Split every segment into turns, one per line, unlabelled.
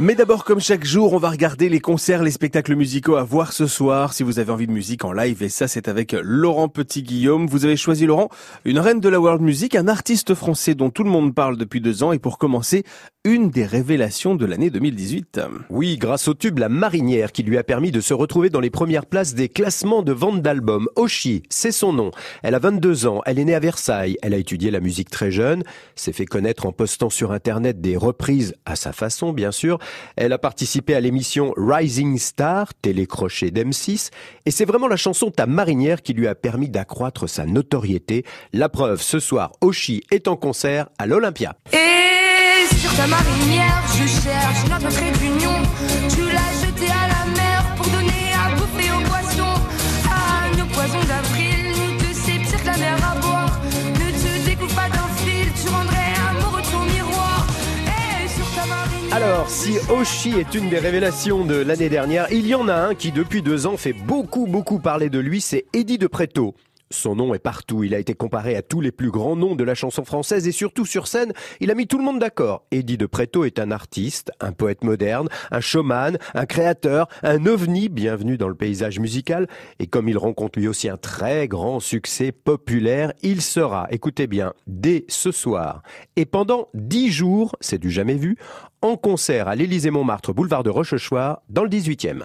Mais d'abord, comme chaque jour, on va regarder les concerts, les spectacles musicaux à voir ce soir. Si vous avez envie de musique en live, et ça, c'est avec Laurent Petit-Guillaume. Vous avez choisi, Laurent, une reine de la world music, un artiste français dont tout le monde parle depuis deux ans. Et pour commencer, une des révélations de l'année 2018.
Oui, grâce au tube La Marinière qui lui a permis de se retrouver dans les premières places des classements de vente d'albums. Oshi, c'est son nom. Elle a 22 ans, elle est née à Versailles, elle a étudié la musique très jeune, s'est fait connaître en postant sur internet des reprises à sa façon bien sûr. Elle a participé à l'émission Rising Star, télécrochet d'M6, et c'est vraiment la chanson Ta Marinière qui lui a permis d'accroître sa notoriété. La preuve, ce soir, Oshi est en concert à l'Olympia.
Et sur ta marinière, je cherche notre trait d'union. Tu
Alors, si Oshi est une des révélations de l'année dernière, il y en a un qui depuis deux ans fait beaucoup beaucoup parler de lui, c'est Eddie de Preto. Son nom est partout, il a été comparé à tous les plus grands noms de la chanson française et surtout sur scène, il a mis tout le monde d'accord. Eddie de Preto est un artiste, un poète moderne, un showman, un créateur, un ovni bienvenu dans le paysage musical et comme il rencontre lui aussi un très grand succès populaire, il sera, écoutez bien, dès ce soir et pendant dix jours, c'est du jamais vu, en concert à l'Élysée-Montmartre, boulevard de Rochechouart, dans le 18e.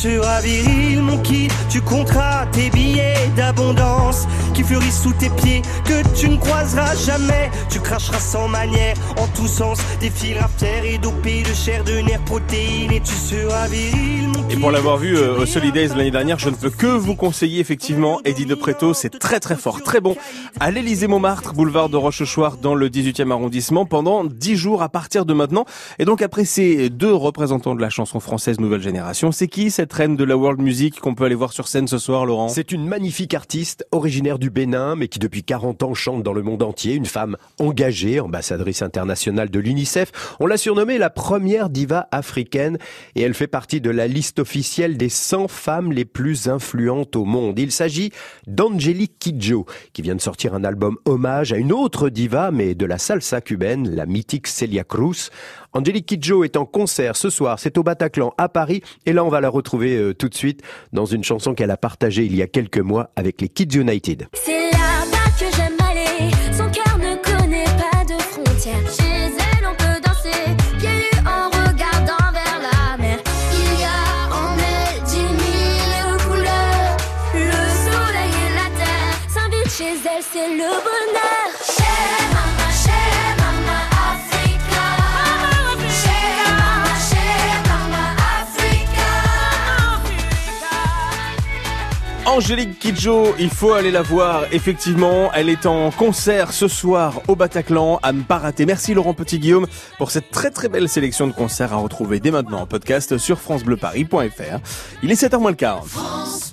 Tu seras viril, mon kid. Tu compteras tes billets d'abondance qui fleurissent sous tes pieds que tu ne croiseras jamais. Tu cracheras sans manière en tous sens des fils fiers et dopés de chair, de nerfs, protéines et tu seras viril, mon.
Pour l'avoir vu euh, au Solidays l'année dernière, je ne peux que vous conseiller effectivement Eddie de c'est très très fort, très bon. À l'Élysée-Montmartre, boulevard de Rochechouart dans le 18e arrondissement pendant 10 jours à partir de maintenant. Et donc après ces deux représentants de la chanson française nouvelle génération, c'est qui cette reine de la world music qu'on peut aller voir sur scène ce soir, Laurent?
C'est une magnifique artiste originaire du Bénin, mais qui depuis 40 ans chante dans le monde entier. Une femme engagée, ambassadrice internationale de l'UNICEF. On l'a surnommée la première diva africaine et elle fait partie de la liste officielle des 100 femmes les plus influentes au monde. Il s'agit d'Angelique Kidjo, qui vient de sortir un album hommage à une autre diva, mais de la salsa cubaine, la mythique Celia Cruz. Angelique Kidjo est en concert ce soir, c'est au Bataclan à Paris, et là on va la retrouver euh, tout de suite dans une chanson qu'elle a partagée il y a quelques mois avec les Kids United.
Chez elle, c'est le bonheur. Chez Mama, chez Africa. Chez Mama, chez Africa.
Angélique Kidjo, il faut aller la voir. Effectivement, elle est en concert ce soir au Bataclan à ne pas rater. Merci Laurent Petit-Guillaume pour cette très très belle sélection de concerts à retrouver dès maintenant en podcast sur francebleuparis.fr. Il est 7h moins le quart.
France